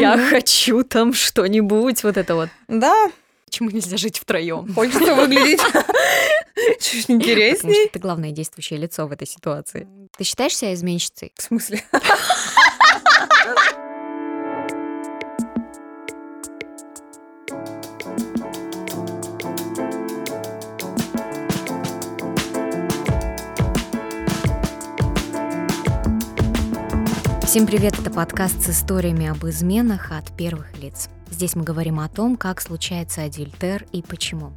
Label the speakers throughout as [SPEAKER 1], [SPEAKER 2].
[SPEAKER 1] Я хочу там что-нибудь, вот это вот.
[SPEAKER 2] Да,
[SPEAKER 1] Почему нельзя жить втроем?
[SPEAKER 2] хочется выглядеть чуть
[SPEAKER 1] Потому
[SPEAKER 2] интересней.
[SPEAKER 1] что ты главное действующее лицо в этой ситуации. Ты считаешь себя изменщицей?
[SPEAKER 2] В смысле?
[SPEAKER 1] Всем привет, это подкаст с историями об изменах от первых лиц. Здесь мы говорим о том, как случается адюльтер и почему.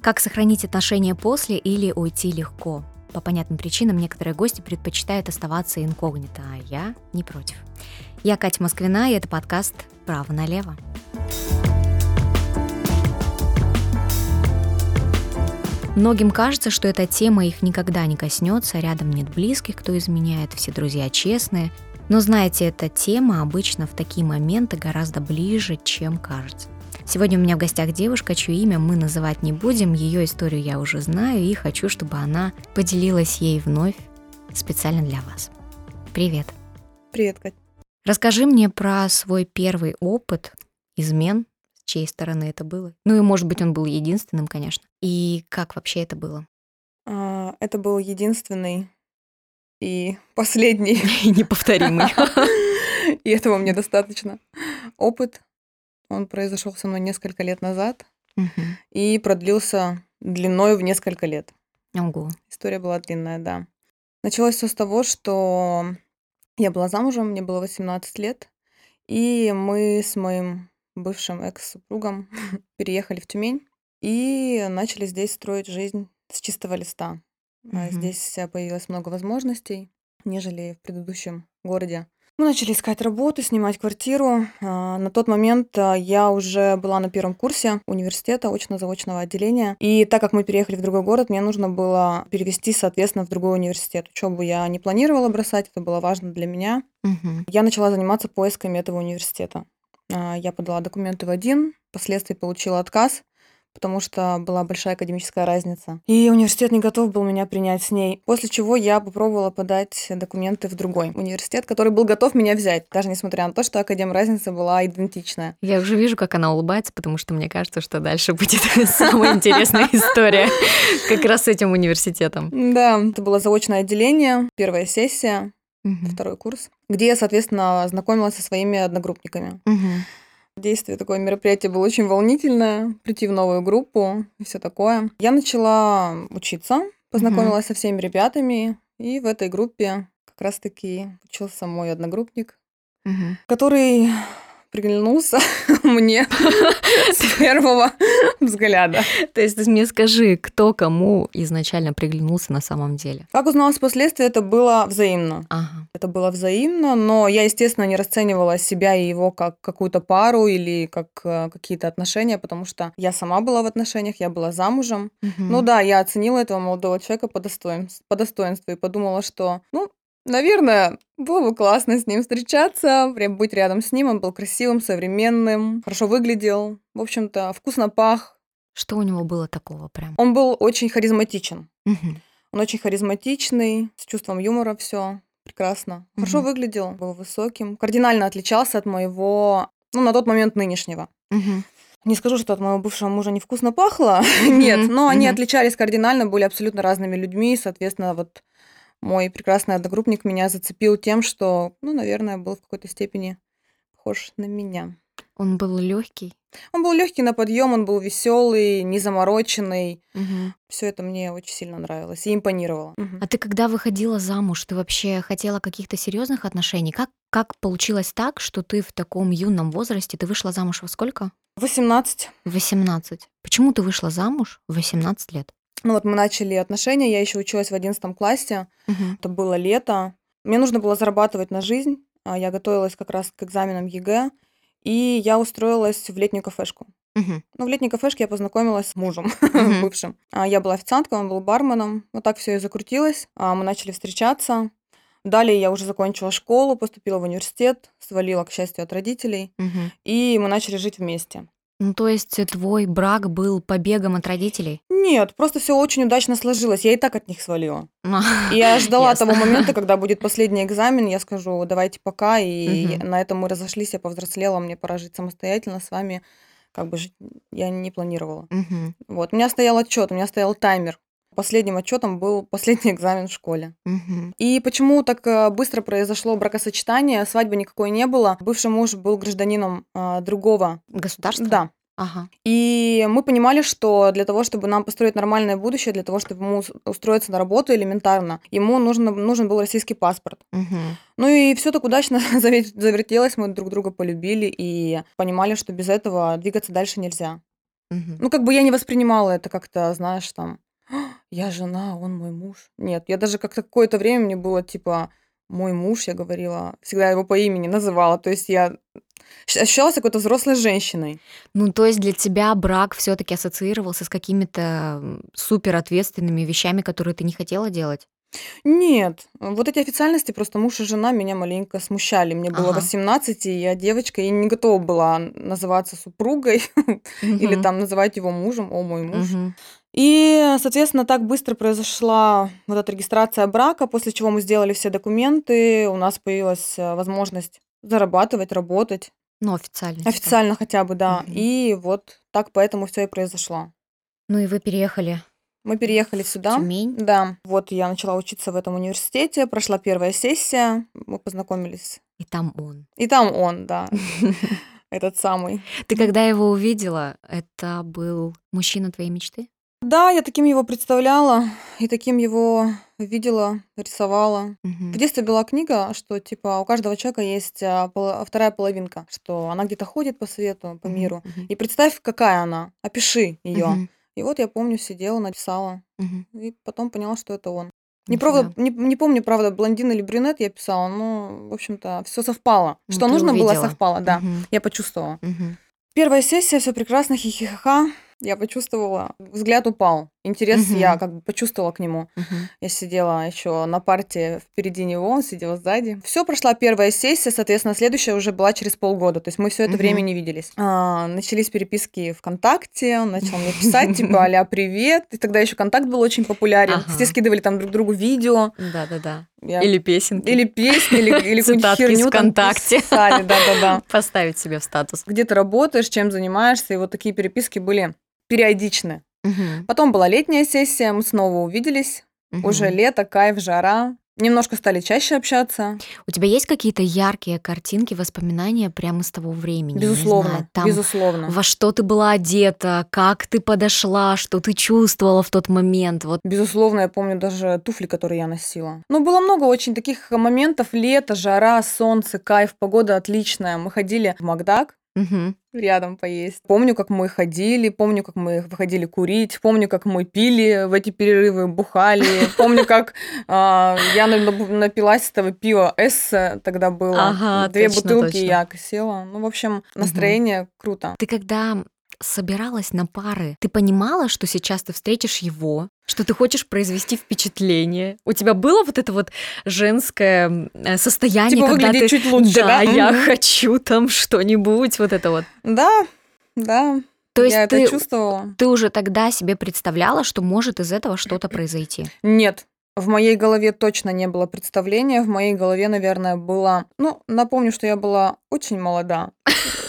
[SPEAKER 1] Как сохранить отношения после или уйти легко. По понятным причинам некоторые гости предпочитают оставаться инкогнито, а я не против. Я Катя Москвина, и это подкаст «Право налево». Многим кажется, что эта тема их никогда не коснется, рядом нет близких, кто изменяет, все друзья честные. Но знаете, эта тема обычно в такие моменты гораздо ближе, чем кажется. Сегодня у меня в гостях девушка, чье имя мы называть не будем, ее историю я уже знаю и хочу, чтобы она поделилась ей вновь специально для вас. Привет.
[SPEAKER 2] Привет, Кать.
[SPEAKER 1] Расскажи мне про свой первый опыт измен, с чьей стороны это было. Ну и, может быть, он был единственным, конечно. И как вообще это было?
[SPEAKER 2] А, Это был единственный и последний,
[SPEAKER 1] Неповторимый.
[SPEAKER 2] и этого мне достаточно, опыт. Он произошел со мной несколько лет назад и продлился длиной в несколько лет.
[SPEAKER 1] Ого.
[SPEAKER 2] История была длинная, да. Началось все с того, что я была замужем, мне было 18 лет, и мы с моим бывшим экс-супругом переехали в Тюмень и начали здесь строить жизнь с чистого листа. А,
[SPEAKER 1] Мгм.
[SPEAKER 2] Здесь а, появилось много возможностей, нежели в предыдущем городе. Мы начали искать работу, снимать квартиру. А, На тот момент а, я уже была на первом курсе университета очно-заочного отделения. И так как мы переехали в другой город, мне нужно было перевести, соответственно, в другой университет. Учебу я не планировала бросать, это было важно для меня.
[SPEAKER 1] Мгм.
[SPEAKER 2] Я начала заниматься поисками этого университета. А, Я подала документы в один, впоследствии получила отказ, потому что была большая академическая разница. И университет не готов был меня принять с ней. После чего я попробовала подать документы в другой университет, который был готов меня взять, даже несмотря на то, что академ разница была идентичная.
[SPEAKER 1] Я уже вижу, как она улыбается, потому что мне кажется, что дальше будет самая интересная история как раз с этим университетом.
[SPEAKER 2] Да, это было заочное отделение, первая сессия, второй курс, где я, соответственно, знакомилась со своими одногруппниками. Действие такое мероприятие было очень волнительное, прийти в новую группу и все такое. Я начала учиться, познакомилась со всеми ребятами, и в этой группе как раз-таки учился мой одногруппник,
[SPEAKER 1] Мгм.
[SPEAKER 2] который приглянулся мне с первого взгляда.
[SPEAKER 1] То есть мне скажи, кто кому изначально приглянулся на самом деле?
[SPEAKER 2] Как узналось впоследствии, это было взаимно.
[SPEAKER 1] Ага.
[SPEAKER 2] Это было взаимно, но я, естественно, не расценивала себя и его как какую-то пару или как э, какие-то отношения, потому что я сама была в отношениях, я была замужем. Ну да, я оценила этого молодого человека по достоинству, по достоинству и подумала, что, ну, наверное, было бы классно с ним встречаться, прям быть рядом с ним. Он был красивым, современным, хорошо выглядел, в общем-то, вкусно пах.
[SPEAKER 1] Что у него было такого прям?
[SPEAKER 2] Он был очень харизматичен. Он очень харизматичный, с чувством юмора все прекрасно. Хорошо
[SPEAKER 1] Мгм.
[SPEAKER 2] выглядел, был высоким. Кардинально отличался от моего, ну, на тот момент нынешнего.
[SPEAKER 1] Мгм.
[SPEAKER 2] Не скажу, что от моего бывшего мужа невкусно пахло, нет, но они отличались кардинально, были абсолютно разными людьми, соответственно, вот мой прекрасный одногруппник меня зацепил тем, что, ну, наверное, был в какой-то степени похож на меня.
[SPEAKER 1] Он был легкий.
[SPEAKER 2] Он был легкий на подъем, он был веселый, незамороченный. Все это мне очень сильно нравилось и импонировало. Мгм.
[SPEAKER 1] А ты когда выходила замуж, ты вообще хотела каких-то серьезных отношений? Как, как получилось так, что ты в таком юном возрасте, ты вышла замуж во сколько?
[SPEAKER 2] 18.
[SPEAKER 1] В 18. Почему ты вышла замуж в 18 лет?
[SPEAKER 2] Ну вот мы начали отношения, я еще училась в 11 классе,
[SPEAKER 1] Мгм.
[SPEAKER 2] это было лето. Мне нужно было зарабатывать на жизнь, а я готовилась как раз к экзаменам ЕГЭ, и я устроилась в летнюю кафешку.
[SPEAKER 1] Мгм.
[SPEAKER 2] Ну, в летней кафешке я познакомилась с мужем
[SPEAKER 1] Мгм.
[SPEAKER 2] бывшим. А Я была официанткой, он был барменом. Вот так все и закрутилось. А Мы начали встречаться. Далее я уже закончила школу, поступила в университет, свалила, к счастью, от родителей,
[SPEAKER 1] Мгм.
[SPEAKER 2] и мы начали жить вместе.
[SPEAKER 1] Ну, то есть твой брак был побегом от родителей?
[SPEAKER 2] Нет, просто все очень удачно сложилось. Я и так от них свалила. Я ждала того момента, когда будет последний экзамен, я скажу, давайте пока, и на этом мы разошлись, я повзрослела, мне пора жить самостоятельно с вами, как бы я не планировала. Вот, у меня стоял отчет, у меня стоял таймер. Последним отчетом был последний экзамен в школе. И почему так э, быстро произошло бракосочетание? Свадьбы никакой не было. Бывший муж был гражданином э, другого
[SPEAKER 1] государства.
[SPEAKER 2] Да,
[SPEAKER 1] Ага.
[SPEAKER 2] И мы понимали, что для того, чтобы нам построить нормальное будущее, для того, чтобы ему устроиться на работу элементарно, ему нужно, нужен был российский паспорт.
[SPEAKER 1] Угу.
[SPEAKER 2] Ну и все так удачно завертелось, мы друг друга полюбили и понимали, что без этого двигаться дальше нельзя.
[SPEAKER 1] Угу.
[SPEAKER 2] Ну, как бы я не воспринимала это как-то, знаешь, там, я жена, он мой муж. Нет, я даже как-то какое-то время мне было типа, мой муж, я говорила, всегда его по имени называла. То есть я ощущалась какой-то взрослой женщиной.
[SPEAKER 1] Ну, то есть для тебя брак все таки ассоциировался с какими-то супер ответственными вещами, которые ты не хотела делать?
[SPEAKER 2] Нет, вот эти официальности просто муж и жена меня маленько смущали. Мне было Ага. 18, и я девочка, и не готова была называться супругой или там называть его мужем, о мой муж.
[SPEAKER 1] Мгм.
[SPEAKER 2] И, соответственно, так быстро произошла вот эта регистрация брака, после чего мы сделали все документы, у нас появилась э, возможность зарабатывать, работать.
[SPEAKER 1] Ну, официально.
[SPEAKER 2] типа. Официально хотя бы, да. Мгм. И вот так поэтому все и произошло.
[SPEAKER 1] Ну и вы переехали
[SPEAKER 2] Мы переехали сюда.
[SPEAKER 1] Тюмень.
[SPEAKER 2] Да, вот я начала учиться в этом университете, прошла первая сессия, мы познакомились.
[SPEAKER 1] И там он.
[SPEAKER 2] И там он, да, этот самый.
[SPEAKER 1] Ты когда его увидела, это был мужчина твоей мечты?
[SPEAKER 2] Да, я таким его представляла и таким его видела, рисовала.
[SPEAKER 1] Мгм.
[SPEAKER 2] В детстве была книга, что типа у каждого человека есть а, вторая половинка, что она где-то ходит по свету, по
[SPEAKER 1] Мгм,
[SPEAKER 2] миру.
[SPEAKER 1] мгм,
[SPEAKER 2] И представь, какая она, опиши ее.
[SPEAKER 1] мгм,
[SPEAKER 2] И вот я помню, сидела, написала,
[SPEAKER 1] мгм.
[SPEAKER 2] и потом поняла, что это он. Не,
[SPEAKER 1] Нифига.
[SPEAKER 2] правда, не, не помню, правда, блондин или брюнет я писала, но, в общем-то, все совпало.
[SPEAKER 1] Ну,
[SPEAKER 2] Что
[SPEAKER 1] ты
[SPEAKER 2] нужно было,
[SPEAKER 1] увидела.
[SPEAKER 2] совпало, да.
[SPEAKER 1] Мгм,
[SPEAKER 2] Я почувствовала.
[SPEAKER 1] мгм.
[SPEAKER 2] Первая сессия, все прекрасно, хихихаха. Я почувствовала, взгляд упал. Интерес я
[SPEAKER 1] Мгм.
[SPEAKER 2] как бы почувствовала к нему.
[SPEAKER 1] Мгм.
[SPEAKER 2] Я сидела еще на парте впереди него, он сидел сзади. Все прошла первая сессия, соответственно, следующая уже была через полгода. То есть мы все это
[SPEAKER 1] Мгм.
[SPEAKER 2] время не виделись. А, начались переписки ВКонтакте, он начал мне писать, типа, аля, привет. И тогда еще контакт был очень популярен.
[SPEAKER 1] Ага.
[SPEAKER 2] Все скидывали там друг другу видео.
[SPEAKER 1] Да-да-да.
[SPEAKER 2] Я-
[SPEAKER 1] Или песенки.
[SPEAKER 2] Или песни, или, или
[SPEAKER 1] из
[SPEAKER 2] херню там
[SPEAKER 1] ВКонтакте.
[SPEAKER 2] писали, да-да-да.
[SPEAKER 1] Поставить себе в статус.
[SPEAKER 2] Где ты работаешь, чем занимаешься, и вот такие переписки были периодичны.
[SPEAKER 1] Мгм,
[SPEAKER 2] Потом была летняя сессия, мы снова увиделись.
[SPEAKER 1] мгм.
[SPEAKER 2] Уже лето, кайф, жара. Немножко стали чаще общаться.
[SPEAKER 1] У тебя есть какие-то яркие картинки, воспоминания прямо с того времени?
[SPEAKER 2] Безусловно,
[SPEAKER 1] знаю, там
[SPEAKER 2] безусловно.
[SPEAKER 1] во что ты была одета, как ты подошла, что ты чувствовала в тот момент. Вот.
[SPEAKER 2] Безусловно, я помню даже туфли, которые я носила. Ну, было много очень таких моментов. Лето, жара, солнце, кайф, погода отличная. Мы ходили в Макдак,
[SPEAKER 1] Мгм.
[SPEAKER 2] рядом поесть. Помню, как мы ходили, помню, как мы выходили курить, помню, как мы пили в эти перерывы, бухали, помню, как а, я на- напилась этого пива С тогда было. Две бутылки я села. Ну, в общем, настроение круто.
[SPEAKER 1] Ты когда собиралась на пары, ты понимала, что сейчас ты встретишь его, что ты хочешь произвести впечатление? У тебя было вот это вот женское э, состояние,
[SPEAKER 2] Типа
[SPEAKER 1] когда ты...
[SPEAKER 2] чуть лучше, да?
[SPEAKER 1] я
[SPEAKER 2] Мгм.
[SPEAKER 1] хочу там что-нибудь, вот это вот.
[SPEAKER 2] Да, да.
[SPEAKER 1] То есть
[SPEAKER 2] я
[SPEAKER 1] ты,
[SPEAKER 2] это чувствовала.
[SPEAKER 1] ты уже тогда себе представляла, что может из этого что-то произойти?
[SPEAKER 2] Нет, в моей голове точно не было представления. В моей голове, наверное, было... Ну, напомню, что я была очень молода.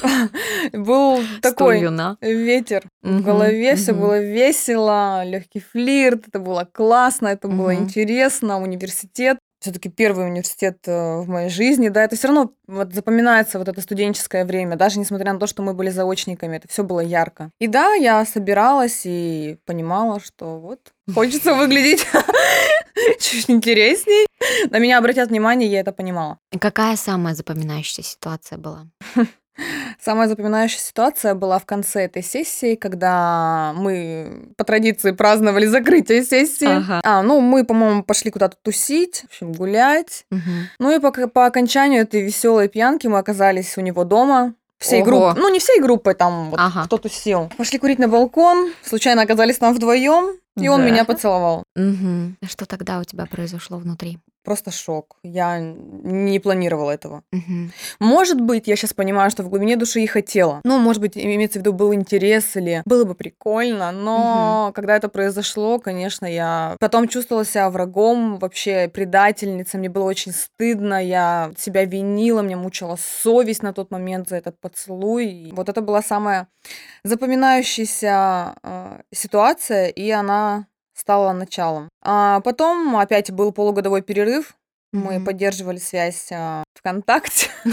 [SPEAKER 2] Был такой ветер в голове, все было весело, легкий флирт, это было классно, это было интересно, университет. Все-таки первый университет э, в моей жизни, да, это все равно вот запоминается вот это студенческое время, даже несмотря на то, что мы были заочниками, это все было ярко. И да, я собиралась и понимала, что вот хочется выглядеть чуть интересней. На меня обратят внимание, я это понимала.
[SPEAKER 1] Какая самая запоминающаяся ситуация была?
[SPEAKER 2] Самая запоминающая ситуация была в конце этой сессии, когда мы по традиции праздновали закрытие сессии.
[SPEAKER 1] Ага.
[SPEAKER 2] А, ну, мы, по-моему, пошли куда-то тусить, в общем, гулять.
[SPEAKER 1] Мгм.
[SPEAKER 2] Ну и по, по окончанию этой веселой пьянки мы оказались у него дома. Всей
[SPEAKER 1] Ого.
[SPEAKER 2] группой. Ну, не всей группой, там вот
[SPEAKER 1] Ага.
[SPEAKER 2] кто тусил. Пошли курить на балкон, случайно оказались там вдвоем, и он
[SPEAKER 1] Да.
[SPEAKER 2] меня поцеловал.
[SPEAKER 1] А Что тогда у тебя произошло внутри?
[SPEAKER 2] Просто шок. Я не планировала этого.
[SPEAKER 1] Мгм.
[SPEAKER 2] Может быть, я сейчас понимаю, что в глубине души и хотела. Ну, может быть, имеется в виду, был интерес или было бы прикольно, но когда это произошло, конечно, я потом чувствовала себя врагом, вообще предательницей, мне было очень стыдно, я себя винила, мне мучила совесть на тот момент за этот поцелуй. И вот это была самая запоминающаяся э, ситуация, и она стала началом. А потом опять был полугодовой перерыв, мы
[SPEAKER 1] Мгм.
[SPEAKER 2] поддерживали связь а, ВКонтакте.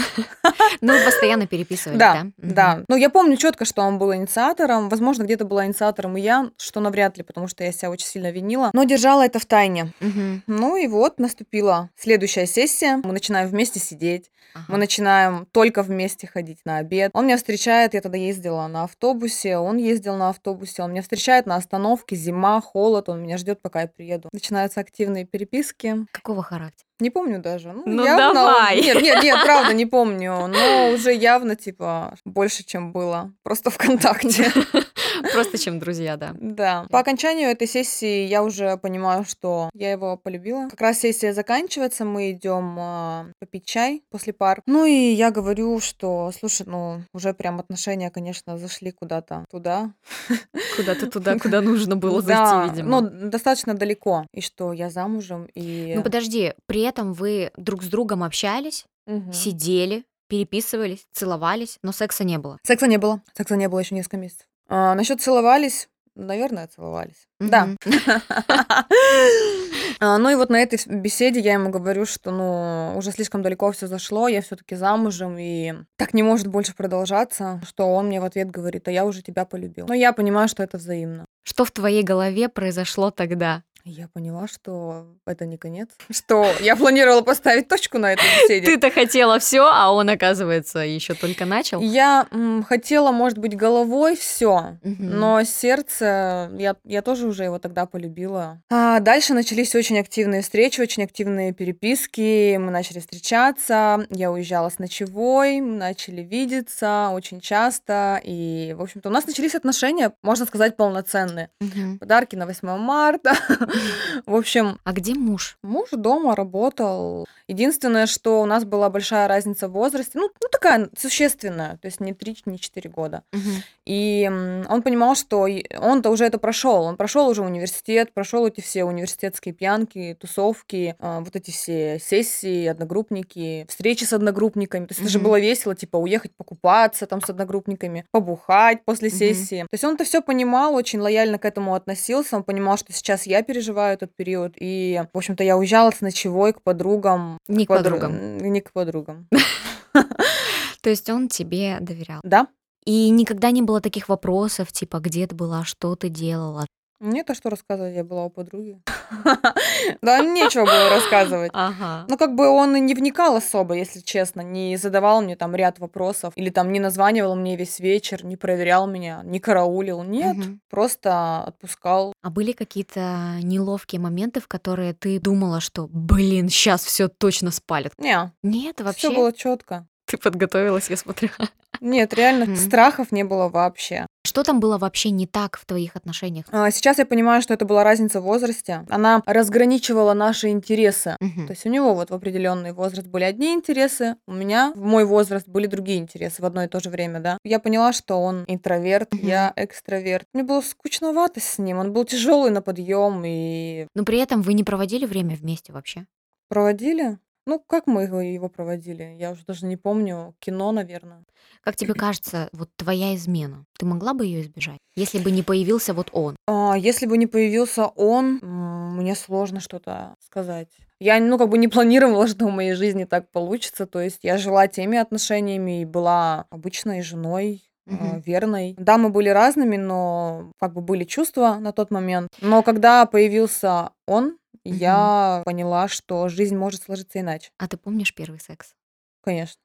[SPEAKER 1] Ну, постоянно переписывались,
[SPEAKER 2] Да,
[SPEAKER 1] да?
[SPEAKER 2] Да. Ну, я помню четко, что он был инициатором. Возможно, где-то была инициатором и я, что навряд ли, потому что я себя очень сильно винила. Но держала это в тайне. Ну и вот наступила следующая сессия. Мы начинаем вместе сидеть. Мы начинаем только вместе ходить на обед. Он меня встречает, я тогда ездила на автобусе, он ездил на автобусе, он меня встречает на остановке, зима, холод, он меня ждет, пока я приеду. Начинаются активные переписки.
[SPEAKER 1] Какого характера?
[SPEAKER 2] Не помню даже. Ну,
[SPEAKER 1] Ну,
[SPEAKER 2] явно...
[SPEAKER 1] давай.
[SPEAKER 2] Нет, нет, нет, правда, не помню. Но уже явно, типа, больше, чем было. Просто ВКонтакте.
[SPEAKER 1] Просто чем друзья, да.
[SPEAKER 2] Да. По окончанию этой сессии я уже понимаю, что я его полюбила. Как раз сессия заканчивается, мы идем а, попить чай после пар. Ну и я говорю, что, слушай, ну, уже прям отношения, конечно, зашли куда-то туда.
[SPEAKER 1] Куда-то туда, куда нужно было зайти, видимо.
[SPEAKER 2] Ну, достаточно далеко. И что я замужем, и...
[SPEAKER 1] Ну, подожди, при этом вы друг с другом общались,
[SPEAKER 2] Мгм.
[SPEAKER 1] сидели, переписывались, целовались, но секса не было.
[SPEAKER 2] Секса не было. Секса не было еще несколько месяцев. А, насчет целовались, наверное, целовались. Да.
[SPEAKER 1] Мгм.
[SPEAKER 2] А, Ну и вот на этой беседе я ему говорю, что ну уже слишком далеко все зашло, я все-таки замужем, и так не может больше продолжаться, что он мне в ответ говорит, а я уже тебя полюбил. Но я понимаю, что это взаимно.
[SPEAKER 1] Что в твоей голове произошло тогда?
[SPEAKER 2] Я поняла, что это не конец, что я планировала поставить точку на этой беседе.
[SPEAKER 1] Ты-то хотела все, а он, оказывается, еще только начал.
[SPEAKER 2] Я м, хотела, может быть, головой все, но сердце, я, я тоже уже его тогда полюбила. А дальше начались очень активные встречи, очень активные переписки. Мы начали встречаться, я уезжала с ночевой, мы начали видеться очень часто. И, в общем-то, у нас начались отношения, можно сказать, полноценные. Подарки на 8 марта. В общем,
[SPEAKER 1] А где муж?
[SPEAKER 2] Муж дома работал. Единственное, что у нас была большая разница в возрасте, ну, ну такая существенная, то есть не 3, не 4 года. И он понимал, что он-то уже это прошел. Он прошел уже университет, прошел эти все университетские пьянки, тусовки, а, вот эти все сессии, одногруппники, встречи с одногруппниками. То есть это же было весело, типа уехать покупаться там с одногруппниками, побухать после сессии. То есть он это все понимал, очень лояльно к этому относился. Он понимал, что сейчас я переживаю этот период. И, в общем-то, я уезжала с ночевой к подругам.
[SPEAKER 1] Не к
[SPEAKER 2] подру-
[SPEAKER 1] подругам.
[SPEAKER 2] Не к подругам.
[SPEAKER 1] То есть он тебе доверял.
[SPEAKER 2] Да?
[SPEAKER 1] И никогда не было таких вопросов, типа, где ты была, что ты делала?
[SPEAKER 2] Нет, а что рассказывать? Я была у подруги. Да, нечего было рассказывать.
[SPEAKER 1] Ага.
[SPEAKER 2] Ну, как бы он и не вникал особо, если честно, не задавал мне там ряд вопросов, или там не названивал мне весь вечер, не проверял меня, не караулил. Нет, просто отпускал.
[SPEAKER 1] А были какие-то неловкие моменты, в которые ты думала, что, блин, сейчас все точно спалят?
[SPEAKER 2] Не,
[SPEAKER 1] Нет, вообще.
[SPEAKER 2] все было четко.
[SPEAKER 1] Ты подготовилась, я смотрю.
[SPEAKER 2] Нет, реально, страхов не было вообще.
[SPEAKER 1] Что там было вообще не так в твоих отношениях?
[SPEAKER 2] А, Сейчас я понимаю, что это была разница в возрасте. Она разграничивала наши интересы.
[SPEAKER 1] Мгм.
[SPEAKER 2] То есть у него вот в определенный возраст были одни интересы, у меня в мой возраст были другие интересы в одно и то же время, да. Я поняла, что он интроверт,
[SPEAKER 1] Мгм.
[SPEAKER 2] я экстраверт. Мне было скучновато с ним, он был тяжелый на подъем и
[SPEAKER 1] Но при этом вы не проводили время вместе вообще?
[SPEAKER 2] проводили. Ну, как мы его, его проводили? Я уже даже не помню. Кино, наверное.
[SPEAKER 1] Как тебе кажется, вот твоя измена, ты могла бы ее избежать, если бы не появился вот он?
[SPEAKER 2] А, если бы не появился он, м, мне сложно что-то сказать. Я, ну, как бы не планировала, что в моей жизни так получится. То есть я жила теми отношениями и была обычной женой,
[SPEAKER 1] Мгм.
[SPEAKER 2] верной. Да, мы были разными, но как бы были чувства на тот момент. Но когда появился он, я поняла, что жизнь может сложиться иначе.
[SPEAKER 1] А ты помнишь первый секс?
[SPEAKER 2] Конечно.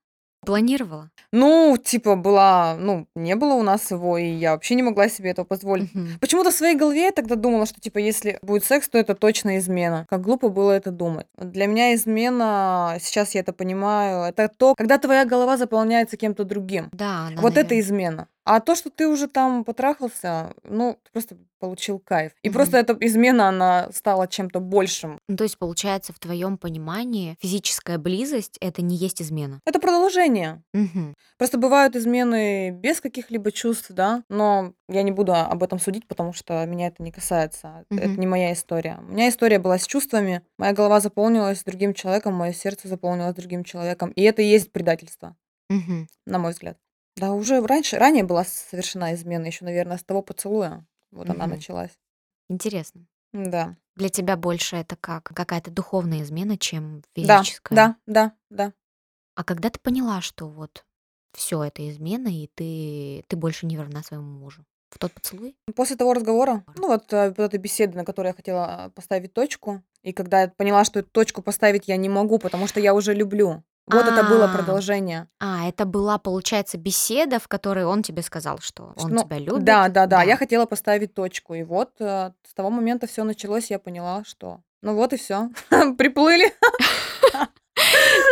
[SPEAKER 1] Планировала?
[SPEAKER 2] Ну, типа, была, ну, не было у нас его, и я вообще не могла себе этого позволить.
[SPEAKER 1] Мгм.
[SPEAKER 2] Почему-то в своей голове я тогда думала, что, типа, если будет секс, то это точно измена. Как глупо было это думать. Для меня измена, сейчас я это понимаю, это то, когда твоя голова заполняется кем-то другим.
[SPEAKER 1] Да, да,
[SPEAKER 2] вот это
[SPEAKER 1] наверно.
[SPEAKER 2] измена. А то, что ты уже там потрахался, ну, ты просто получил кайф. И
[SPEAKER 1] Мгм.
[SPEAKER 2] просто эта измена, она стала чем-то большим.
[SPEAKER 1] Ну, то есть, получается, в твоем понимании физическая близость это не есть измена.
[SPEAKER 2] Это продолжение.
[SPEAKER 1] Мгм.
[SPEAKER 2] Просто бывают измены без каких-либо чувств, да, но я не буду об этом судить, потому что меня это не касается. Это
[SPEAKER 1] Мгм.
[SPEAKER 2] не моя история. У меня история была с чувствами. Моя голова заполнилась другим человеком, мое сердце заполнилось другим человеком. И это и есть предательство,
[SPEAKER 1] Мгм.
[SPEAKER 2] на мой взгляд. Да, уже раньше, ранее была совершена измена, еще, наверное, с того поцелуя. Вот она
[SPEAKER 1] Мгм.
[SPEAKER 2] началась.
[SPEAKER 1] Интересно.
[SPEAKER 2] Да.
[SPEAKER 1] Для тебя больше это как какая-то духовная измена, чем
[SPEAKER 2] Да,
[SPEAKER 1] физическая.
[SPEAKER 2] да, да, да.
[SPEAKER 1] А когда ты поняла, что вот все это измена, и ты, ты больше не верна своему мужу? В тот поцелуй?
[SPEAKER 2] После того разговора, ну вот, э, вот этой беседы, на которой я хотела а, поставить точку, и когда я поняла, что эту точку поставить я не могу, потому что я уже люблю. Вот это было
[SPEAKER 1] А.
[SPEAKER 2] продолжение.
[SPEAKER 1] А, это была, получается, беседа, в которой он тебе сказал, что он
[SPEAKER 2] Ну,
[SPEAKER 1] тебя любит.
[SPEAKER 2] Да, да, да, я хотела поставить точку. И вот э, с того момента все началось, я поняла, что ну вот и все. Приплыли.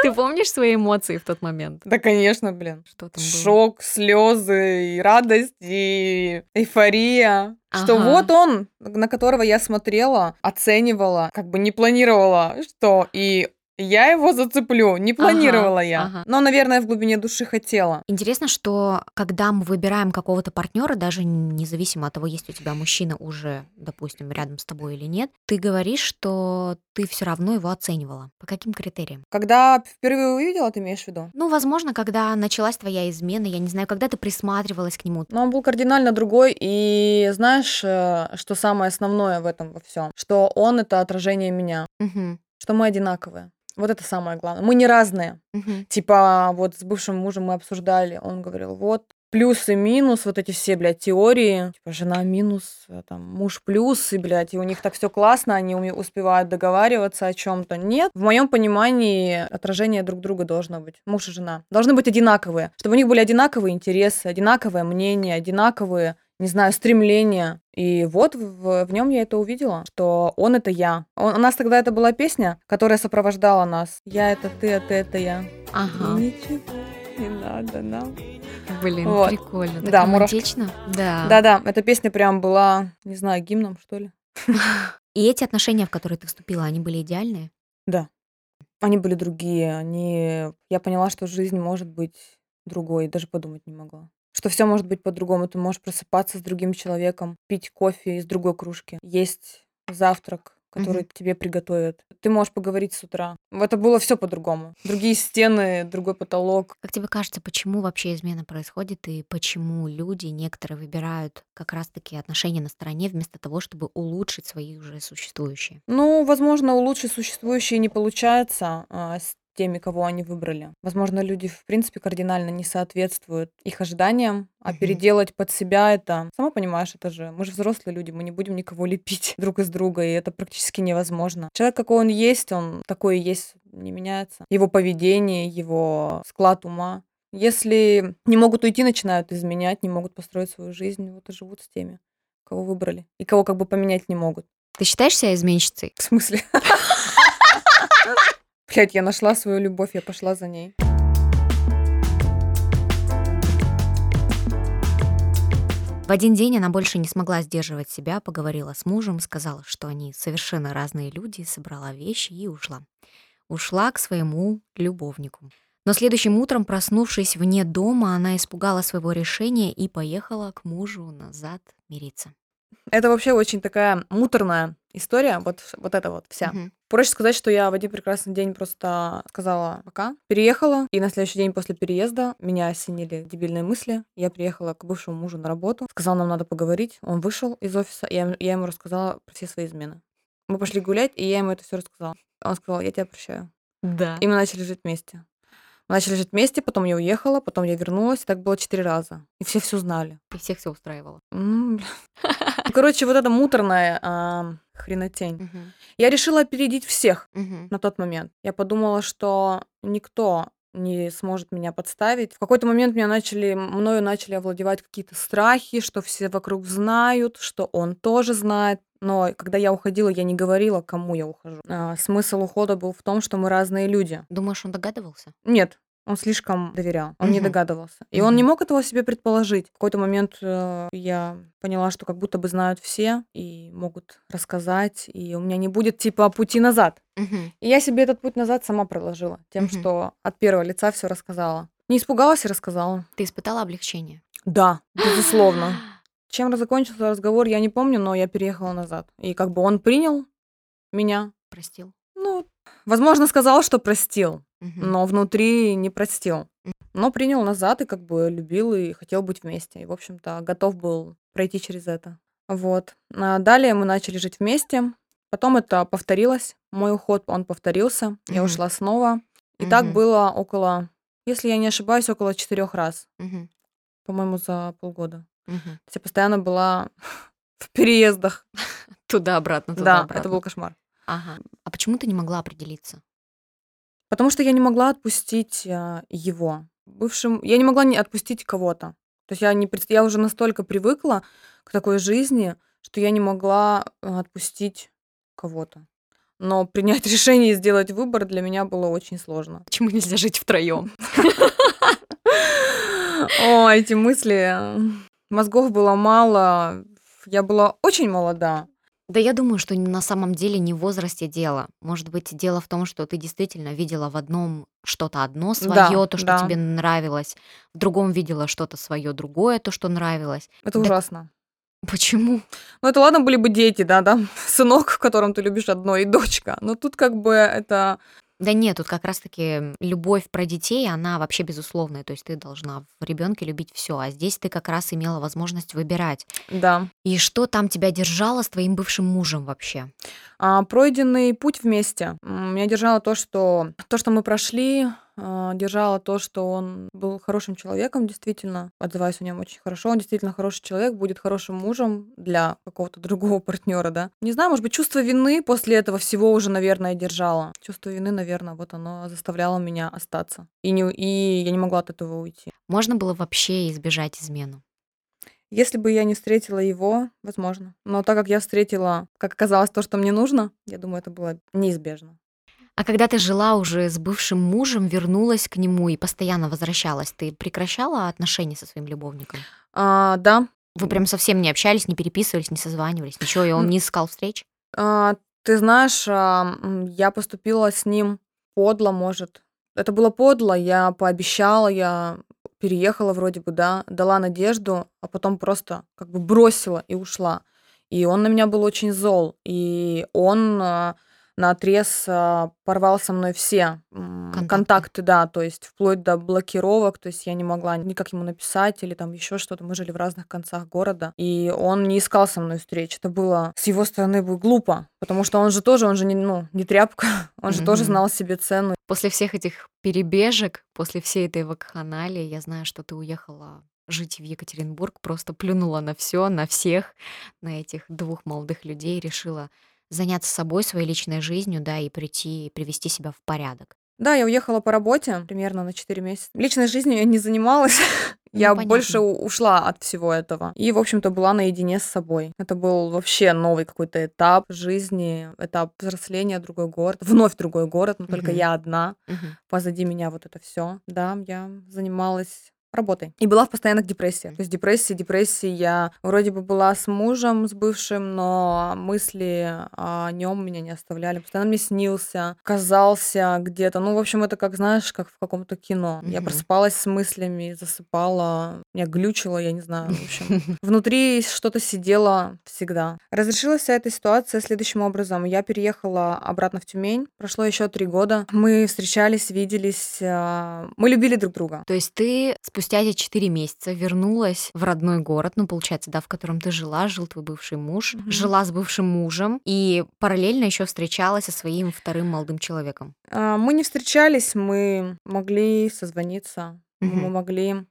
[SPEAKER 1] Ты помнишь свои эмоции в тот момент?
[SPEAKER 2] Да, конечно, блин.
[SPEAKER 1] Что там было?
[SPEAKER 2] Шок, слезы, и радость, и эйфория. Что
[SPEAKER 1] Ага.
[SPEAKER 2] вот он, на которого я смотрела, оценивала, как бы не планировала, что и я его зацеплю. Не планировала я.
[SPEAKER 1] ага.
[SPEAKER 2] Но, наверное, в глубине души хотела.
[SPEAKER 1] Интересно, что когда мы выбираем какого-то партнера, даже независимо от того, есть у тебя мужчина уже, допустим, рядом с тобой или нет, ты говоришь, что ты все равно его оценивала. По каким критериям?
[SPEAKER 2] Когда впервые увидела, ты имеешь в виду?
[SPEAKER 1] Ну, возможно, когда началась твоя измена, я не знаю, когда ты присматривалась к нему.
[SPEAKER 2] Но он был кардинально другой, и знаешь, э, что самое основное в этом во всем? Что он это отражение меня,
[SPEAKER 1] Мгм,
[SPEAKER 2] что мы одинаковые. Вот это самое главное. Мы не разные.
[SPEAKER 1] мгм.
[SPEAKER 2] Типа, вот с бывшим мужем мы обсуждали, он говорил, вот, плюс и минус, вот эти все, блядь, теории, типа, жена минус, а там, муж плюс, и, блядь, и у них так все классно, они успевают договариваться о чем то Нет, в моем понимании отражение друг друга должно быть, муж и жена. Должны быть одинаковые, чтобы у них были одинаковые интересы, одинаковое мнение, одинаковые не знаю, стремления. И вот в, в нем я это увидела, что он это я. Он- у нас тогда это была песня, которая сопровождала нас. Я это ты, а ты это я.
[SPEAKER 1] Ага.
[SPEAKER 2] И ничего не надо нам.
[SPEAKER 1] Блин,
[SPEAKER 2] Вот.
[SPEAKER 1] прикольно. Так
[SPEAKER 2] Да,
[SPEAKER 1] романтично. Да.
[SPEAKER 2] Да-да, эта песня прям была, не знаю, гимном, что ли.
[SPEAKER 1] И эти отношения, в которые ты вступила, они были идеальные?
[SPEAKER 2] Да. Они были другие. Они... Я поняла, что жизнь может быть другой. Даже подумать не могла. Что все может быть по-другому. Ты можешь просыпаться с другим человеком, пить кофе из другой кружки, есть завтрак, который
[SPEAKER 1] Мгм.
[SPEAKER 2] тебе приготовят. Ты можешь поговорить с утра. Это было все по-другому. Другие стены, другой потолок.
[SPEAKER 1] Как тебе кажется, почему вообще измена происходит и почему люди некоторые выбирают как раз-таки отношения на стороне вместо того, чтобы улучшить свои уже существующие?
[SPEAKER 2] Ну, возможно, улучшить существующие не получается а, теми, кого они выбрали. Возможно, люди, в принципе, кардинально не соответствуют их ожиданиям, а переделать под себя это... Сама понимаешь, это же... Мы же взрослые люди, мы не будем никого лепить друг из друга, и это практически невозможно. Человек, какой он есть, он такой и есть, не меняется. Его поведение, его склад ума. Если не могут уйти, начинают изменять, не могут построить свою жизнь, вот и живут с теми, кого выбрали. И кого как бы поменять не могут.
[SPEAKER 1] Ты считаешь себя изменщицей?
[SPEAKER 2] В смысле? Блять, я нашла свою любовь, я пошла за ней.
[SPEAKER 1] В один день она больше не смогла сдерживать себя, поговорила с мужем, сказала, что они совершенно разные люди, собрала вещи и ушла. Ушла к своему любовнику. Но следующим утром, проснувшись вне дома, она испугала своего решения и поехала к мужу назад мириться.
[SPEAKER 2] Это вообще очень такая муторная история, вот, вот эта вот вся.
[SPEAKER 1] Мгм.
[SPEAKER 2] Проще сказать, что я в один прекрасный день просто сказала пока, переехала, и на следующий день после переезда меня осенили дебильные мысли. Я приехала к бывшему мужу на работу, сказал, нам надо поговорить. Он вышел из офиса, и я, я ему рассказала про все свои измены. Мы пошли гулять, и я ему это все рассказала. Он сказал, я тебя прощаю.
[SPEAKER 1] Да.
[SPEAKER 2] И мы начали жить вместе. Мы начали жить вместе, потом я уехала, потом я вернулась, и так было четыре раза. И все все знали.
[SPEAKER 1] И всех все устраивало.
[SPEAKER 2] Короче, вот эта муторная а, хренотень.
[SPEAKER 1] Мгм.
[SPEAKER 2] Я решила опередить всех
[SPEAKER 1] Мгм.
[SPEAKER 2] на тот момент. Я подумала, что никто не сможет меня подставить. В какой-то момент меня начали, мною начали овладевать какие-то страхи, что все вокруг знают, что он тоже знает. Но когда я уходила, я не говорила, кому я ухожу. А, смысл ухода был в том, что мы разные люди.
[SPEAKER 1] Думаешь, он догадывался?
[SPEAKER 2] Нет, Он слишком доверял, он не
[SPEAKER 1] Мгм.
[SPEAKER 2] догадывался. И он не мог этого себе предположить. В какой-то момент э, я поняла, что как будто бы знают все и могут рассказать, и у меня не будет типа пути назад.
[SPEAKER 1] Мгм.
[SPEAKER 2] И я себе этот путь назад сама проложила, тем,
[SPEAKER 1] Мгм.
[SPEAKER 2] что от первого лица все рассказала. Не испугалась и рассказала.
[SPEAKER 1] Ты испытала облегчение?
[SPEAKER 2] Да, безусловно. Чем закончился разговор, я не помню, но я переехала назад. И как бы он принял меня.
[SPEAKER 1] Простил?
[SPEAKER 2] Ну, возможно, сказал, что простил,
[SPEAKER 1] Мгм.
[SPEAKER 2] но внутри не простил.
[SPEAKER 1] М.
[SPEAKER 2] Но принял назад и как бы любил и хотел быть вместе. И, в общем-то, готов был пройти через это. Вот. А далее мы начали жить вместе. Потом это повторилось. Мой уход, он повторился. Я
[SPEAKER 1] Мгм.
[SPEAKER 2] ушла снова. И так
[SPEAKER 1] Мгм.
[SPEAKER 2] было около, если я не ошибаюсь, около четырех раз.
[SPEAKER 1] Мгм.
[SPEAKER 2] По-моему, за полгода.
[SPEAKER 1] Мгм.
[SPEAKER 2] То есть я постоянно была в переездах.
[SPEAKER 1] Туда-обратно,
[SPEAKER 2] Да,
[SPEAKER 1] туда-обратно.
[SPEAKER 2] это был кошмар.
[SPEAKER 1] Ага. А почему ты не могла определиться?
[SPEAKER 2] Потому что я не могла отпустить а, его. Бывшим... Я не могла не отпустить кого-то. То есть я, не... пред- я уже настолько привыкла к такой жизни, что я не могла а, отпустить кого-то. Но принять решение и сделать выбор для меня было очень сложно.
[SPEAKER 1] Почему нельзя жить втроем?
[SPEAKER 2] О, эти мысли. Мозгов было мало. Я была очень молода.
[SPEAKER 1] Да я думаю, что на самом деле не в возрасте дело. Может быть, дело в том, что ты действительно видела в одном что-то одно
[SPEAKER 2] Да,
[SPEAKER 1] свое, то, что
[SPEAKER 2] да.
[SPEAKER 1] тебе нравилось, в другом видела что-то свое другое, то, что нравилось.
[SPEAKER 2] Это
[SPEAKER 1] Да-
[SPEAKER 2] ужасно.
[SPEAKER 1] Почему?
[SPEAKER 2] Ну, это ладно, были бы дети, да, да, сынок, в котором ты любишь одно, и дочка. Но тут как бы это...
[SPEAKER 1] Да нет, тут как раз-таки любовь про детей, она вообще безусловная. То есть ты должна в ребенке любить все, а здесь ты как раз имела возможность выбирать.
[SPEAKER 2] Да.
[SPEAKER 1] И что там тебя держало с твоим бывшим мужем вообще?
[SPEAKER 2] А, пройденный путь вместе. Меня держало то, что то, что мы прошли, а, держало то, что он был хорошим человеком, действительно. Отзываюсь о нем очень хорошо. Он действительно хороший человек, будет хорошим мужем для какого-то другого партнера, да. Не знаю, может быть, чувство вины после этого всего уже, наверное, держало. Чувство вины, наверное, вот оно заставляло меня остаться. И, не, и я не могла от этого уйти.
[SPEAKER 1] Можно было вообще избежать измену?
[SPEAKER 2] Если бы я не встретила его, возможно. Но так как я встретила, как оказалось, то, что мне нужно, я думаю, это было неизбежно.
[SPEAKER 1] А когда ты жила уже с бывшим мужем, вернулась к нему и постоянно возвращалась, ты прекращала отношения со своим любовником?
[SPEAKER 2] А, да,
[SPEAKER 1] Вы прям совсем не общались, не переписывались, не созванивались, ничего, и он не искал встреч?
[SPEAKER 2] А, ты знаешь, а, я поступила с ним подло, может. Это было подло, я пообещала, я переехала вроде бы, да, дала надежду, а потом просто как бы бросила и ушла. И он на меня был очень зол, и он а, на отрез порвал со мной все
[SPEAKER 1] Контакты.
[SPEAKER 2] контакты, да, то есть вплоть до блокировок, то есть я не могла никак ему написать или там еще что-то. Мы жили в разных концах города, и он не искал со мной встреч. Это было с его стороны бы глупо, потому что он же тоже, он же не, ну, не тряпка, он же тоже знал себе цену.
[SPEAKER 1] После всех этих перебежек, после всей этой вакханалии, я знаю, что ты уехала жить в Екатеринбург, просто плюнула на все, на всех, на этих двух молодых людей, решила заняться собой, своей личной жизнью, да, и прийти, и привести себя в порядок.
[SPEAKER 2] Да, я уехала по работе примерно на 4 месяца. Личной жизнью я не занималась. Я
[SPEAKER 1] Ну, понятно.
[SPEAKER 2] больше ушла от всего этого. И, в общем-то, была наедине с собой. Это был вообще новый какой-то этап жизни, этап взросления, другой город. Вновь другой город, но только
[SPEAKER 1] Мгм.
[SPEAKER 2] я одна.
[SPEAKER 1] Мгм.
[SPEAKER 2] Позади меня вот это все. Да, я занималась работой. И была в постоянных депрессиях. То есть депрессии, депрессии. Я вроде бы была с мужем, с бывшим, но мысли о нем меня не оставляли. Постоянно мне снился, казался где-то. Ну, в общем, это как, знаешь, как в каком-то кино. Я
[SPEAKER 1] Мгм.
[SPEAKER 2] просыпалась с мыслями, засыпала, меня глючило, я не знаю, в общем. Внутри что-то сидело всегда. Разрешилась вся эта ситуация следующим образом. Я переехала обратно в Тюмень. Прошло еще три года. Мы встречались, виделись. а, Мы любили друг друга.
[SPEAKER 1] То есть ты спустя эти четыре месяца вернулась в родной город, ну, получается, да, в котором ты жила, жил твой бывший муж,
[SPEAKER 2] Мгм.
[SPEAKER 1] жила с бывшим мужем и параллельно еще встречалась со своим вторым молодым человеком.
[SPEAKER 2] А, Мы не встречались, мы могли созвониться, мы
[SPEAKER 1] Мгм.
[SPEAKER 2] могли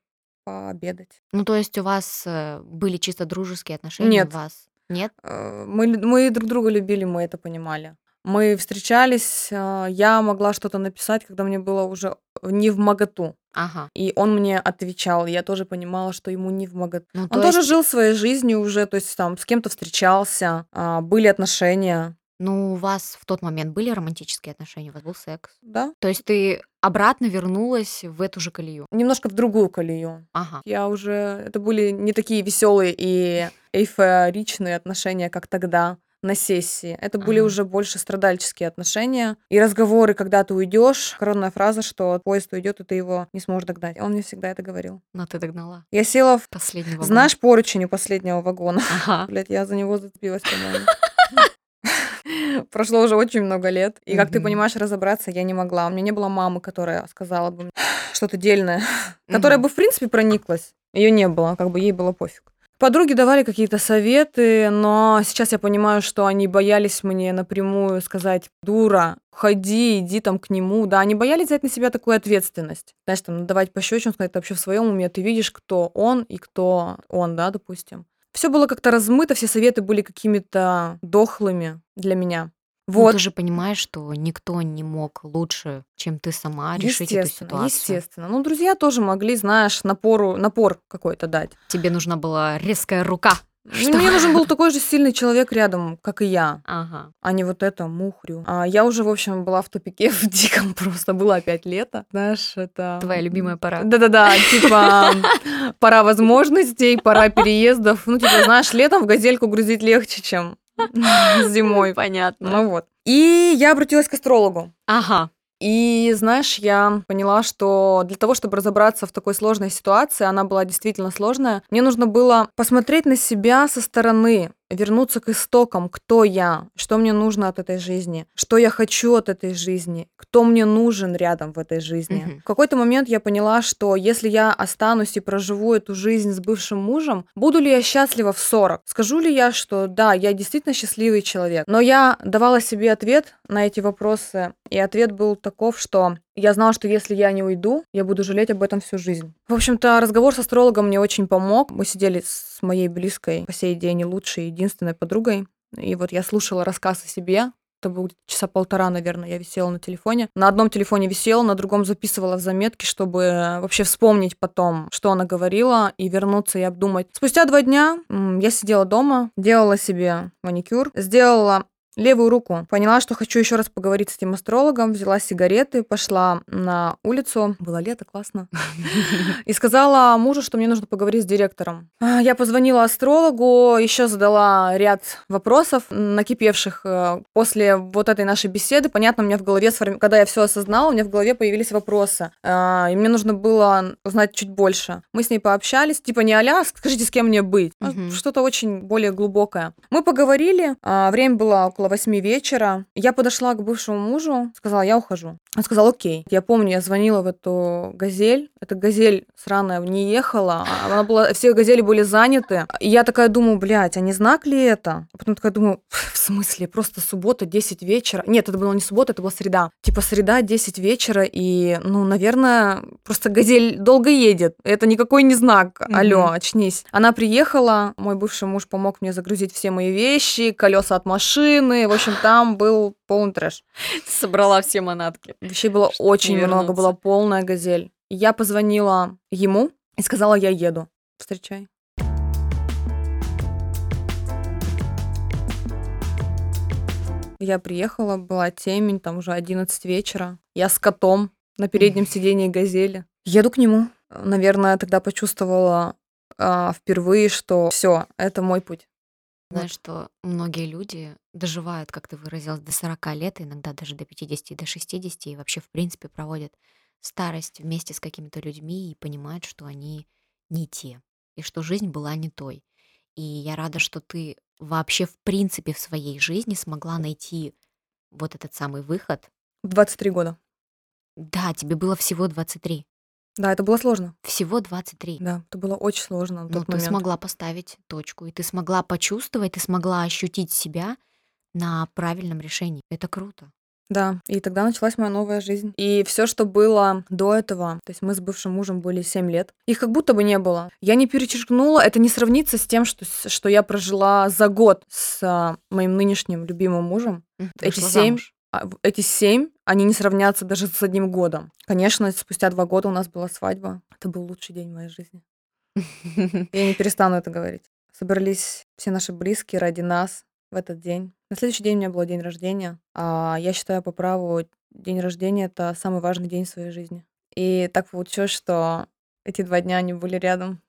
[SPEAKER 2] пообедать.
[SPEAKER 1] Ну, то есть у вас э, были чисто дружеские отношения?
[SPEAKER 2] Нет.
[SPEAKER 1] У вас нет?
[SPEAKER 2] Э, Мы, мы друг друга любили, мы это понимали. Мы встречались, а, я могла что-то написать, когда мне было уже не в моготу.
[SPEAKER 1] Ага.
[SPEAKER 2] И он мне отвечал, я тоже понимала, что ему не в моготу.
[SPEAKER 1] Ну,
[SPEAKER 2] Он
[SPEAKER 1] то
[SPEAKER 2] тоже
[SPEAKER 1] есть-
[SPEAKER 2] жил своей жизнью уже, то есть там с кем-то встречался, а, были отношения.
[SPEAKER 1] Ну, у вас в тот момент были романтические отношения, у вас был секс?
[SPEAKER 2] Да.
[SPEAKER 1] То есть ты обратно вернулась в эту же колею?
[SPEAKER 2] Немножко в другую колею.
[SPEAKER 1] Ага.
[SPEAKER 2] Я уже... Это были не такие веселые и эйфоричные отношения, как тогда на сессии. Это были
[SPEAKER 1] Ага.
[SPEAKER 2] уже больше страдальческие отношения. И разговоры, когда ты уйдешь, коронная фраза, что поезд уйдет, и ты его не сможешь догнать. Он мне всегда это говорил.
[SPEAKER 1] Но ты догнала.
[SPEAKER 2] Я села в...
[SPEAKER 1] Последний вагон.
[SPEAKER 2] Знаешь поручень у последнего вагона?
[SPEAKER 1] Ага.
[SPEAKER 2] Блять, я за него зацепилась, по-моему. Прошло уже очень много лет. И, как ты понимаешь, разобраться я не могла. У меня не было мамы, которая сказала бы что-то дельное, которая бы, в принципе, прониклась. Ее не было, как бы ей было пофиг. Подруги давали какие-то советы, но сейчас я понимаю, что они боялись мне напрямую сказать «дура, ходи, иди там к нему». Да, они боялись взять на себя такую ответственность. Знаешь, там, давать пощечину, сказать, вообще в своем уме, ты видишь, кто он и кто он, да, допустим. Все было как-то размыто, все советы были какими-то дохлыми для меня.
[SPEAKER 1] Ну,
[SPEAKER 2] Вот.
[SPEAKER 1] ты же понимаешь, что никто не мог лучше, чем ты сама, решить эту
[SPEAKER 2] Естественно,
[SPEAKER 1] ситуацию.
[SPEAKER 2] естественно. Ну, друзья тоже могли, знаешь, напору, напор какой-то дать.
[SPEAKER 1] Тебе нужна была резкая рука.
[SPEAKER 2] Ну? Мне нужен был такой же сильный человек рядом, как и я,
[SPEAKER 1] Ага.
[SPEAKER 2] а не вот это мухрю. А я уже, в общем, была в тупике в диком просто. Было опять лето. Знаешь, это...
[SPEAKER 1] Твоя любимая пора.
[SPEAKER 2] Да-да-да, типа пора возможностей, пора переездов. Ну, типа, знаешь, летом в газельку грузить легче, чем зимой.
[SPEAKER 1] Понятно.
[SPEAKER 2] Ну вот. И я обратилась к астрологу.
[SPEAKER 1] Ага.
[SPEAKER 2] И знаешь, я поняла, что для того, чтобы разобраться в такой сложной ситуации, она была действительно сложная, мне нужно было посмотреть на себя со стороны, вернуться к истокам, кто я, что мне нужно от этой жизни, что я хочу от этой жизни, кто мне нужен рядом в этой жизни.
[SPEAKER 1] Мгм.
[SPEAKER 2] В какой-то момент я поняла, что если я останусь и проживу эту жизнь с бывшим мужем, буду ли я счастлива в 40? Скажу ли я, что да, я действительно счастливый человек? Но я давала себе ответ на эти вопросы, и ответ был таков, что я знала, что если я не уйду, я буду жалеть об этом всю жизнь. В общем-то, разговор с астрологом мне очень помог. Мы сидели с моей близкой по сей день лучшей, единственной подругой. И вот я слушала рассказ о себе. Это было часа полтора, наверное, я висела на телефоне. На одном телефоне висела, на другом записывала заметки, чтобы вообще вспомнить потом, что она говорила, и вернуться и обдумать. Спустя два дня я сидела дома, делала себе маникюр, сделала левую руку. Поняла, что хочу еще раз поговорить с этим астрологом, взяла сигареты, пошла на улицу. Было лето, классно. И сказала мужу, что мне нужно поговорить с директором. А, Я позвонила астрологу, еще задала ряд вопросов, накипевших э, после вот этой нашей беседы. Понятно, у меня в голове, когда я все осознала, у меня в голове появились вопросы. А, И мне нужно было узнать чуть больше. Мы с ней пообщались, типа не аля, скажите, с кем мне быть.
[SPEAKER 1] Мгм.
[SPEAKER 2] Что-то очень более глубокое. Мы поговорили, а, время было около восьми вечера. Я подошла к бывшему мужу, сказала, я ухожу. Он сказал, окей. Я помню, я звонила в эту газель. Эта газель сраная не ехала. а Она была, все газели были заняты. И я такая думаю, блядь, а не знак ли это? А потом такая думаю, в смысле, просто суббота, 10 вечера. Нет, это была не суббота, это была среда. Типа среда, 10 вечера, и, ну, наверное, просто газель долго едет. Это никакой не знак. Алло, очнись. Она приехала, мой бывший муж помог мне загрузить все мои вещи, колеса от машины. В общем, там был полный трэш.
[SPEAKER 1] Собрала все манатки.
[SPEAKER 2] Вещей было очень много, была полная газель. Я позвонила ему и сказала, я еду. Встречай. Я приехала, была темень, там уже 11 вечера. Я с котом на переднем сидении газели. Еду к нему. Наверное, тогда почувствовала а, впервые, что все, это мой путь.
[SPEAKER 1] Знаешь, что многие люди доживают, как ты выразилась, до 40 лет, иногда даже до 50, до 60, и вообще, в принципе, проводят старость вместе с какими-то людьми и понимают, что они не те, и что жизнь была не той. И я рада, что ты вообще, в принципе, в своей жизни смогла найти вот этот самый выход.
[SPEAKER 2] В 23 года.
[SPEAKER 1] Да, тебе было всего 23.
[SPEAKER 2] Да, это было сложно.
[SPEAKER 1] Всего 23.
[SPEAKER 2] Да, это было очень сложно
[SPEAKER 1] Но ты
[SPEAKER 2] момент.
[SPEAKER 1] смогла поставить точку, и ты смогла почувствовать, ты смогла ощутить себя на правильном решении. Это круто.
[SPEAKER 2] Да, и тогда началась моя новая жизнь. И все, что было до этого, то есть мы с бывшим мужем были 7 лет, их как будто бы не было. Я не перечеркнула, это не сравнится с тем, что, что я прожила за год с а, моим нынешним любимым мужем.
[SPEAKER 1] Ты
[SPEAKER 2] Эти семь, а, эти семь, они не сравнятся даже с одним годом. Конечно, спустя два года у нас была свадьба. Это был лучший день в моей жизни. Я не перестану это говорить. Собрались все наши близкие ради нас. В этот день. На следующий день у меня был день рождения, а я считаю по праву день рождения- это самый важный день в своей жизни. И так получилось, что эти два дня они были рядом.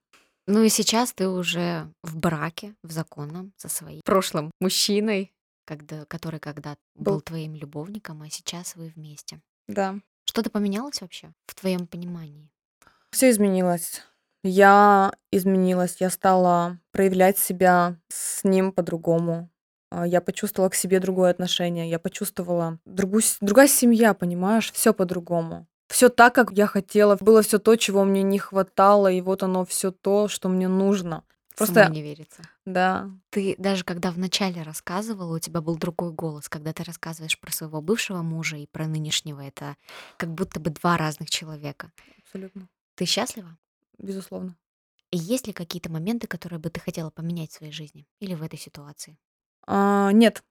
[SPEAKER 1] Ну и сейчас ты уже в браке, в законном, со своим прошлым мужчиной, когда, который когда был
[SPEAKER 2] Был.
[SPEAKER 1] твоим любовником, а сейчас вы вместе.
[SPEAKER 2] Да.
[SPEAKER 1] Что-то поменялось вообще в твоем понимании?
[SPEAKER 2] Все изменилось. Я изменилась, я стала проявлять себя с ним по-другому. А, Я почувствовала к себе другое отношение, я почувствовала другую, с- другая семья, понимаешь, все по-другому. Все так, как я хотела, было все то, чего мне не хватало, и вот оно все то, что мне нужно.
[SPEAKER 1] Самой
[SPEAKER 2] Просто,
[SPEAKER 1] не верится.
[SPEAKER 2] да,
[SPEAKER 1] Ты даже когда вначале рассказывала, у тебя был другой голос. Когда ты рассказываешь про своего бывшего мужа и про нынешнего, это как будто бы два разных человека.
[SPEAKER 2] абсолютно,
[SPEAKER 1] Ты счастлива?
[SPEAKER 2] безусловно.
[SPEAKER 1] И есть ли какие-то моменты, которые бы ты хотела поменять в своей жизни или в этой ситуации?
[SPEAKER 2] А, нет,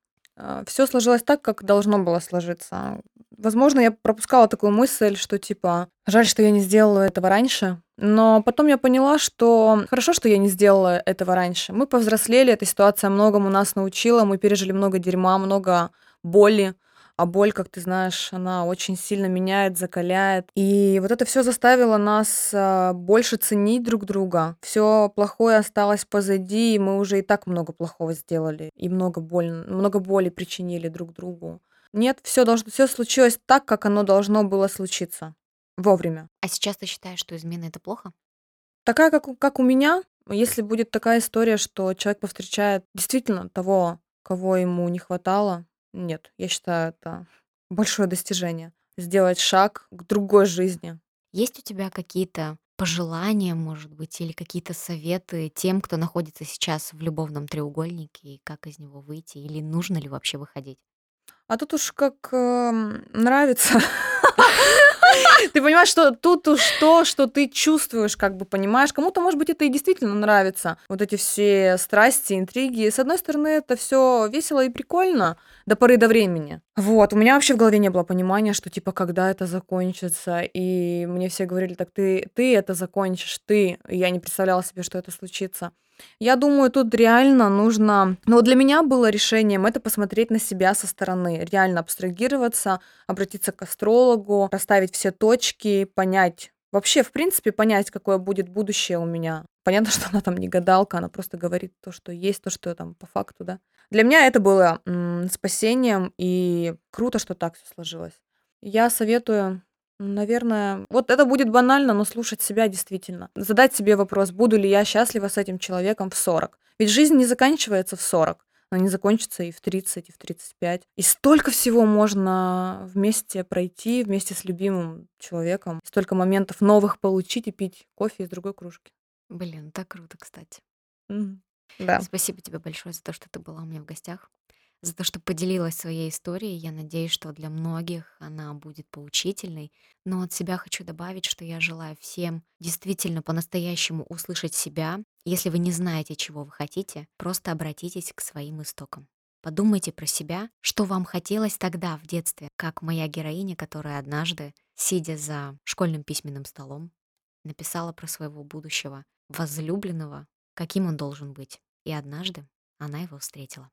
[SPEAKER 2] все сложилось так, как должно было сложиться. Возможно, я пропускала такую мысль, что типа, жаль, что я не сделала этого раньше. Но потом я поняла, что хорошо, что я не сделала этого раньше. Мы повзрослели, эта ситуация многому нас научила, мы пережили много дерьма, много боли. А боль, как ты знаешь, она очень сильно меняет, закаляет. И вот это все заставило нас а, больше ценить друг друга. Все плохое осталось позади, и мы уже и так много плохого сделали. И много, боль, много боли причинили друг другу. Нет, все должно, все случилось так, как оно должно было случиться. Вовремя.
[SPEAKER 1] А сейчас ты считаешь, что измена это плохо?
[SPEAKER 2] Такая, как, у- как у меня, если будет такая история, что человек повстречает действительно того, кого ему не хватало, нет, я считаю, это большое достижение. Сделать шаг к другой жизни.
[SPEAKER 1] Есть у тебя какие-то пожелания, может быть, или какие-то советы тем, кто находится сейчас в любовном треугольнике, и как из него выйти, или нужно ли вообще выходить?
[SPEAKER 2] А тут уж как эм, нравится. Ты понимаешь, что тут уж то, что ты чувствуешь, как бы понимаешь. Кому-то, может быть, это и действительно нравится. Вот эти все страсти, интриги. С одной стороны, это все весело и прикольно до поры до времени. Вот, у меня вообще в голове не было понимания, что типа когда это закончится. И мне все говорили, так ты, ты это закончишь, ты. И Я не представляла себе, что это случится. Я думаю, тут реально нужно... Ну, вот для меня было решением это посмотреть на себя со стороны, реально абстрагироваться, обратиться к астрологу, расставить все точки, понять, вообще, в принципе, понять, какое будет будущее у меня. Понятно, что она там не гадалка, она просто говорит то, что есть, то, что там по факту, да. Для меня это было м, спасением, и круто, что так все сложилось. Я советую Наверное, вот это будет банально, но слушать себя действительно. Задать себе вопрос, буду ли я счастлива с этим человеком в 40. Ведь жизнь не заканчивается в 40. Она не закончится и в 30, и в 35. И столько всего можно вместе пройти, вместе с любимым человеком. Столько моментов новых получить и пить кофе из другой кружки.
[SPEAKER 1] Блин, так круто, кстати.
[SPEAKER 2] Мгм. Да.
[SPEAKER 1] Спасибо тебе большое за то, что ты была у меня в гостях, за то, что поделилась своей историей. Я надеюсь, что для многих она будет поучительной. Но от себя хочу добавить, что я желаю всем действительно по-настоящему услышать себя. Если вы не знаете, чего вы хотите, просто обратитесь к своим истокам. Подумайте про себя, что вам хотелось тогда, в детстве, как моя героиня, которая однажды, сидя за школьным письменным столом, написала про своего будущего возлюбленного, каким он должен быть. И однажды она его встретила.